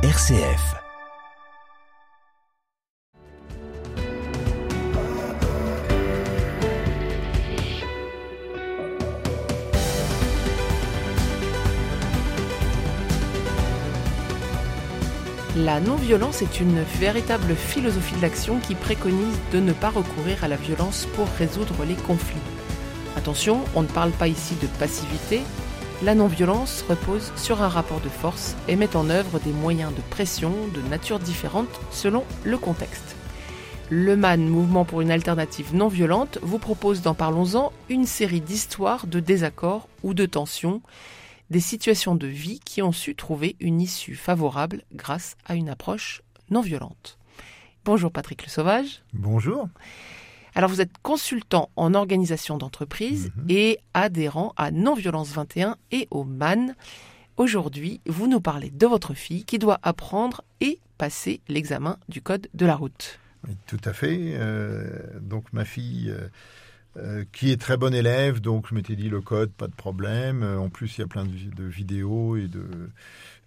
RCF. La non-violence est une véritable philosophie de l'action qui préconise de ne pas recourir à la violence pour résoudre les conflits. Attention, on ne parle pas ici de passivité. La non-violence repose sur un rapport de force et met en œuvre des moyens de pression de nature différente selon le contexte. Le MAN, Mouvement pour une alternative non violente, vous propose dans Parlons-en une série d'histoires de désaccords ou de tensions des situations de vie qui ont su trouver une issue favorable grâce à une approche non violente. Bonjour Patrick Le Sauvage. Bonjour. Alors vous êtes consultant en organisation d'entreprise Mhm. et adhérent à Non-Violence 21 et au MAN. Aujourd'hui, vous nous parlez de votre fille qui doit apprendre et passer l'examen du code de la route. Oui, tout à fait. Euh, donc ma fille, euh, euh, qui est très bonne élève, donc je m'étais dit le code, pas de problème. En plus, il y a plein de vidéos et de,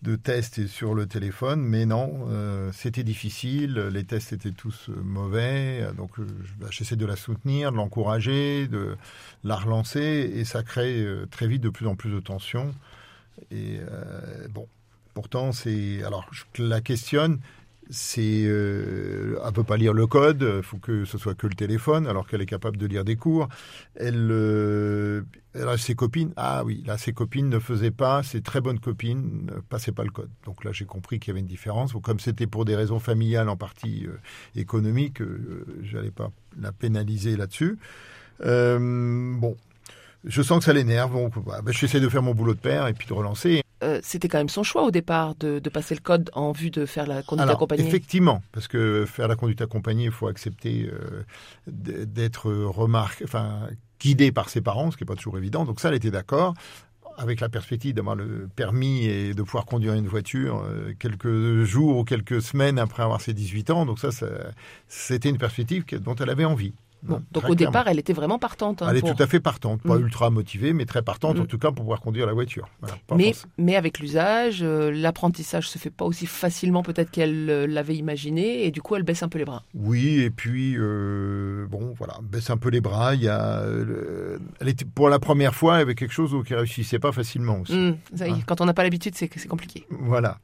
de tests sur le téléphone, mais non, euh, c'était difficile. Les tests étaient tous euh, mauvais, donc euh, bah, j'essaie de la soutenir, de l'encourager, de la relancer, et ça crée très vite de plus en plus de tensions. Et bon, pourtant c'est, alors je la questionne. C'est euh, elle peut pas lire le code, il faut que ce soit que le téléphone, alors qu'elle est capable de lire des cours. Elle, euh, ses copines. Ah oui, là ses copines ne faisaient pas, ses très bonnes copines ne passaient pas le code. Donc là j'ai compris qu'il y avait une différence. Comme c'était pour des raisons familiales en partie euh, économiques, euh, j'allais pas la pénaliser là-dessus. Euh, bon. Je sens que ça l'énerve, donc bah, bah, j'essaie de faire mon boulot de père et puis de relancer. C'était quand même son choix au départ de, de passer le code en vue de faire la conduite Alors, accompagnée. effectivement, parce que faire la conduite accompagnée, il faut accepter euh, d'être remarqué, enfin guidé par ses parents, ce qui n'est pas toujours évident. Donc ça, elle était d'accord avec la perspective d'avoir le permis et de pouvoir conduire une voiture euh, quelques jours ou quelques semaines après avoir ses 18 ans. Donc ça, ça- c'était une perspective dont elle avait envie. Bon, Hein, donc au clairement. départ, elle était vraiment partante. hein, elle est pour- tout à fait partante, pas Mm. ultra motivée, mais très partante Mm. en tout cas pour pouvoir conduire la voiture. Voilà, Mais, mais avec l'usage, euh, l'apprentissage se fait pas aussi facilement peut-être qu'elle euh, l'avait imaginé et du coup elle baisse un peu les bras. Oui, et puis euh, bon, voilà, baisse un peu les bras. Il y a, le- elle était pour la première fois, avait quelque chose qui réussissait pas facilement aussi. Hum, ça y est, Ah. Quand on n'a pas l'habitude, c'est compliqué. Voilà.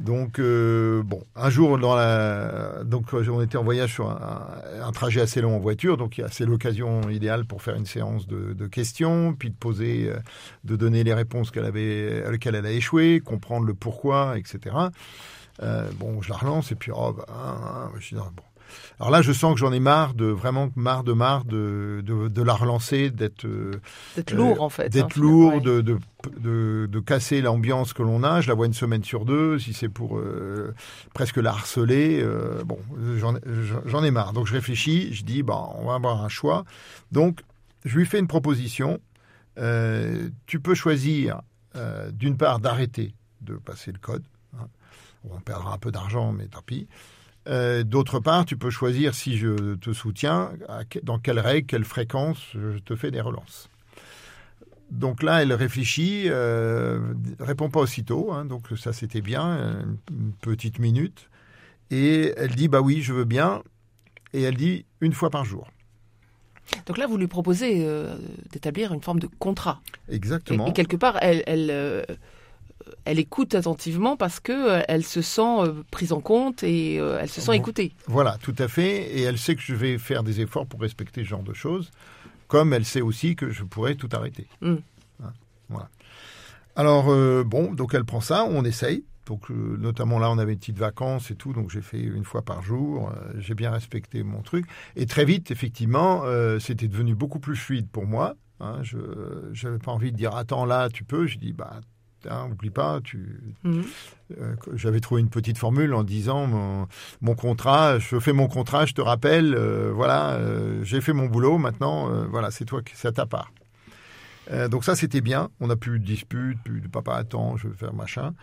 Donc euh, bon, un jour dans la, donc on était en voyage sur un, trajet assez long en voiture, donc c'est l'occasion idéale pour faire une séance de, questions, puis de poser, euh, de donner les réponses qu'elle avait, à elle a échoué, comprendre le pourquoi, etc. Euh, bon, je la relance et puis oh, bah, hein, hein, je dis, bon. Alors là, je sens que j'en ai marre de vraiment marre de marre de de, de la relancer, d'être euh, lourd en fait. d'être hein, lourd, de, de, de, de casser l'ambiance que l'on a. Je la vois une semaine sur deux, si c'est pour euh, presque la harceler. euh, bon, j'en ai marre. Donc je réfléchis, je dis, bah, on va avoir un choix. Donc je lui fais une proposition. Euh, tu peux choisir, d'une part, d'arrêter de passer le code. hein. On perdra un peu d'argent, mais tant pis. Euh, D'autre part, tu peux choisir, si je te soutiens, dans quelle règle, quelle fréquence je te fais des relances. Donc là, elle réfléchit, euh, répond pas aussitôt, hein, donc ça c'était bien, une petite minute, et elle dit bah oui, je veux bien, et elle dit une fois par jour. Donc là, vous lui proposez euh, d'établir une forme de contrat. Et, Exactement. et quelque part, elle, elle, euh, elle écoute attentivement parce que euh, elle se sent euh, prise en compte et euh, elle se sent écoutée. Voilà, tout à fait, et elle sait que je vais faire des efforts pour respecter ce genre de choses, comme elle sait aussi que je pourrais tout arrêter. Mm. Hein, voilà. Alors euh, bon, donc elle prend ça, on essaye. Donc euh, notamment là, on avait une petite vacances et tout, donc j'ai fait une fois par jour. euh, j'ai bien respecté mon truc. Et très vite, effectivement, euh, c'était devenu beaucoup plus fluide pour moi. Hein, je n'avais pas envie de dire attends là, tu peux. Je dis bah hein, oublie pas, tu Mhm. euh, j'avais trouvé une petite formule en disant mon, mon contrat, je fais mon contrat, je te rappelle, euh, voilà, euh, j'ai fait mon boulot, maintenant, voilà, c'est toi, qui- c'est à ta part. Donc ça, c'était bien. On n'a plus de dispute, plus de papa attends, je veux faire machin.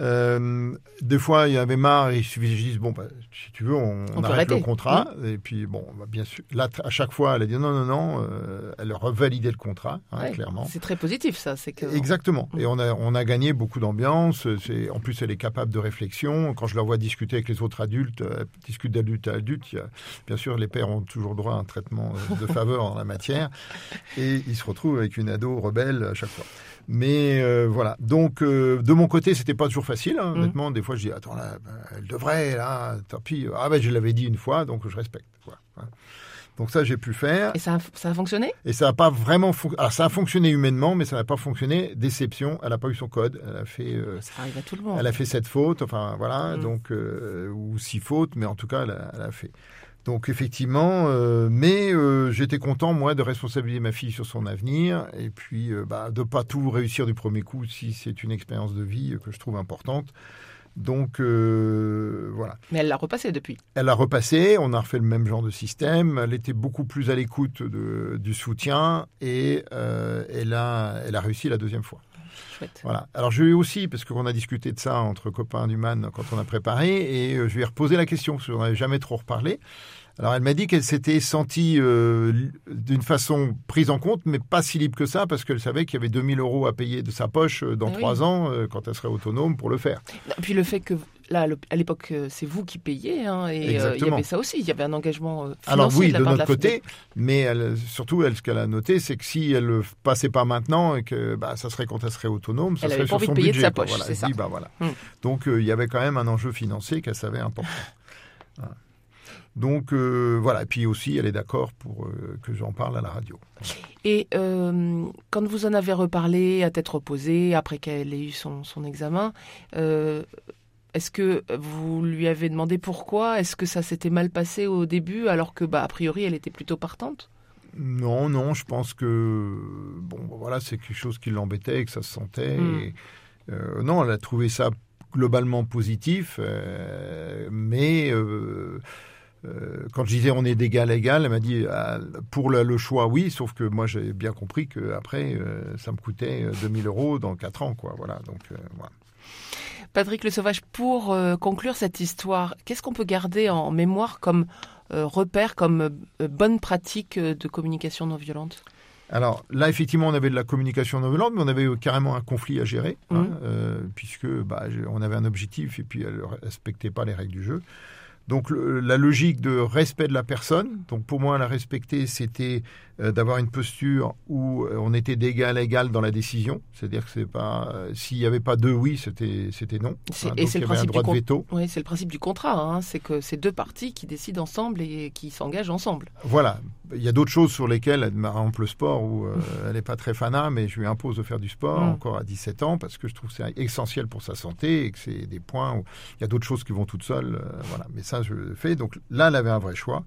Euh, des fois, il y avait marre, il suffisait de dire, bon, bah, si tu veux, on, On arrête le contrat. Et puis, bon, bah, bien sûr, là, à chaque fois, elle a dit non, non, non, euh, elle a revalidé le contrat, hein, Ouais, clairement. C'est très positif, ça. C'est que Exactement. Mm. Et on a, on a gagné beaucoup d'ambiance. En plus, elle est capable de réflexion. Quand je la vois discuter avec les autres adultes, euh, elle discute d'adulte à adulte. Il y a- bien sûr, les pères ont toujours droit à un traitement euh, de faveur en la matière. Et ils se retrouvent avec une ado rebelle à chaque fois. Mais euh, voilà. Donc, de mon côté, c'était pas toujours facile. hein, Mm. Honnêtement, des fois, je dis attends là, ben, elle devrait là. Tant pis. Ah ben, je l'avais dit une fois, donc je respecte. Voilà. Donc ça, j'ai pu faire. Et ça a, ça a fonctionné? Et ça n'a pas vraiment fonctionné. Alors, ça a fonctionné humainement, mais ça n'a pas fonctionné. Déception, elle n'a pas eu son code. Elle a fait, euh, Ça arrive à tout le monde. elle a fait sept fautes, enfin voilà, Mm. donc euh, ou six fautes, mais en tout cas, elle a, elle a fait. Donc effectivement, euh, mais euh, j'étais content moi de responsabiliser ma fille sur son avenir et puis euh, bah, de pas tout réussir du premier coup si c'est une expérience de vie que je trouve importante. Donc voilà. Mais elle l'a repassé depuis. Elle a repassé, on a refait le même genre de système. Elle était beaucoup plus à l'écoute de- du soutien et elle, a, elle a réussi la deuxième fois. Chouette. Voilà. Alors je lui ai aussi, parce qu'on a discuté de ça entre copains du MAN quand on a préparé, et euh, je lui ai reposé la question, parce qu'on n'avait jamais trop reparlé. Alors elle m'a dit qu'elle s'était sentie euh, d'une façon prise en compte, mais pas si libre que ça, parce qu'elle savait qu'il y avait 2000 euros à payer de sa poche euh, dans Ah oui. trois ans, euh, quand elle serait autonome pour le faire. Et puis le fait que là, à l'époque, c'est vous qui payez, hein, et euh, il y avait ça aussi. Il y avait un engagement financier Alors oui, de, la de part notre la- côté, mais elle, surtout, elle, ce qu'elle a noté, c'est que si elle le passait pas maintenant et que bah, ça serait quand elle serait autonome, ça Elle serait avait pas sur envie son de payer de sa poche, Voilà, c'est ça. dit, bah, voilà. Hmm. Donc il y avait quand même un enjeu financier qu'elle savait important. Voilà. Donc euh, voilà, et puis aussi, elle est d'accord pour euh, que j'en parle à la radio. Et euh, quand vous en avez reparlé à tête reposée, après qu'elle ait eu son, son examen, est-ce que vous lui avez demandé pourquoi? Est-ce que ça s'était mal passé au début, alors que, bah, a priori, elle était plutôt partante? Non, non, je pense que bon, voilà, c'est quelque chose qui l'embêtait, que ça se sentait. Mm. et, euh, non, elle a trouvé ça globalement positif, mais quand je disais on est d'égal à égal, elle m'a dit ah, pour le, le choix oui, sauf que moi j'ai bien compris que après euh, ça me coûtait euh, 2000 euros dans 4 ans, quoi. Voilà, donc euh, voilà. Patrick Le Sauvage, pour euh, conclure cette histoire, qu'est-ce qu'on peut garder en mémoire comme euh, repère, comme euh, bonne pratique euh, de communication non violente? Alors là, effectivement, on avait de la communication non violente, mais on avait carrément un conflit à gérer, hein, euh, puisque bah, on avait un objectif et puis elle ne respectait pas les règles du jeu. Donc le- la logique de respect de la personne, donc pour moi la respecter, c'était euh, d'avoir une posture où euh, on était d'égal à égal dans la décision, c'est-à-dire que c'est pas euh, s'il n'y avait pas deux oui, c'était c'était non. Et c'est le principe du veto. Oui, c'est le principe du contrat, hein, c'est que c'est deux parties qui décident ensemble et qui s'engagent ensemble. Voilà. Il y a d'autres choses sur lesquelles, elle par exemple le sport, où euh, elle n'est pas très fanat, mais je lui impose de faire du sport Mm. encore à 17 ans, parce que je trouve que c'est essentiel pour sa santé et que c'est des points où il y a d'autres choses qui vont toutes seules. voilà. Mais ça, je le fais. Donc là, elle avait un vrai choix.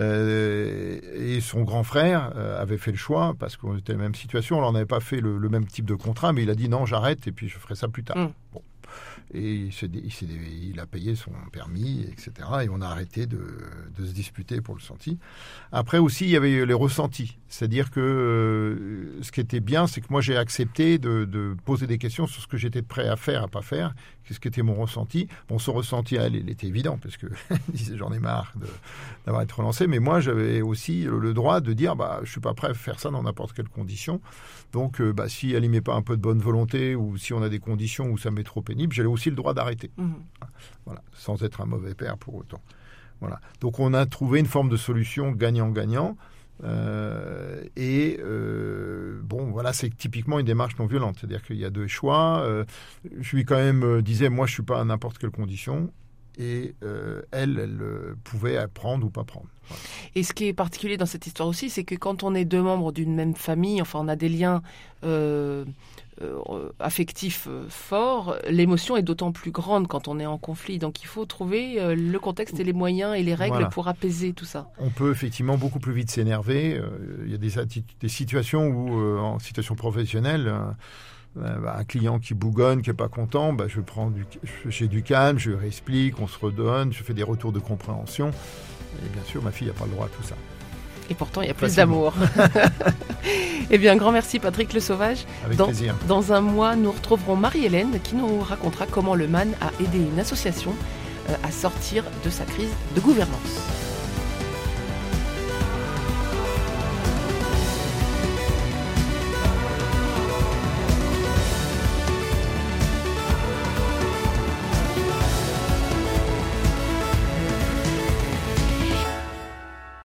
Euh, et son grand frère euh, avait fait le choix, parce qu'on était dans la même situation. On n'avait pas fait le, le même type de contrat, mais il a dit non, j'arrête et puis je ferai ça plus tard. Mm. Bon. Et il, a payé son permis, etc. Et on a arrêté de, se disputer pour le senti. Après aussi, il y avait les ressentis. C'est-à-dire que euh, ce qui était bien, c'est que moi j'ai accepté de, poser des questions sur ce que j'étais prêt à faire, à pas faire, qu'est-ce qui était mon ressenti. Bon, son ressenti, elle, il était évident, parce que j'en ai marre d'avoir été relancé. Mais moi, j'avais aussi le, le droit de dire, bah, je suis pas prêt à faire ça dans n'importe quelle condition. Donc, euh, bah, si elle n'y met pas un peu de bonne volonté, ou si on a des conditions où ça m'est trop pénible, j'avais aussi le droit d'arrêter Mhm. voilà, sans être un mauvais père pour autant. Voilà. Donc on a trouvé une forme de solution gagnant-gagnant. euh, et euh, bon, voilà, c'est typiquement une démarche non violente. C'est-à-dire qu'il y a deux choix. euh, je lui quand même disais, moi, je suis pas à n'importe quelle condition. Et elle, elle pouvait prendre ou pas prendre. Voilà. Et ce qui est particulier dans cette histoire aussi, c'est que quand on est deux membres d'une même famille, enfin on a des liens euh, euh, affectifs euh, forts, l'émotion est d'autant plus grande quand on est en conflit. Donc il faut trouver le contexte et les moyens et les règles Voilà. pour apaiser tout ça. On peut effectivement beaucoup plus vite s'énerver. Il y a des, des situations où, en situation professionnelle, bah, un client qui bougonne, qui est pas content, bah, je prends du, j'ai du calme, je lui réexplique, on se redonne, je fais des retours de compréhension. Et bien sûr, ma fille n'a pas le droit à tout ça. Et pourtant, il y a plus d'amour. eh bien, grand merci Patrick Le Sauvage. Avec dans, plaisir. Dans un mois, nous retrouverons Marie-Hélène qui nous racontera comment le MAN a aidé une association euh, à sortir de sa crise de gouvernance.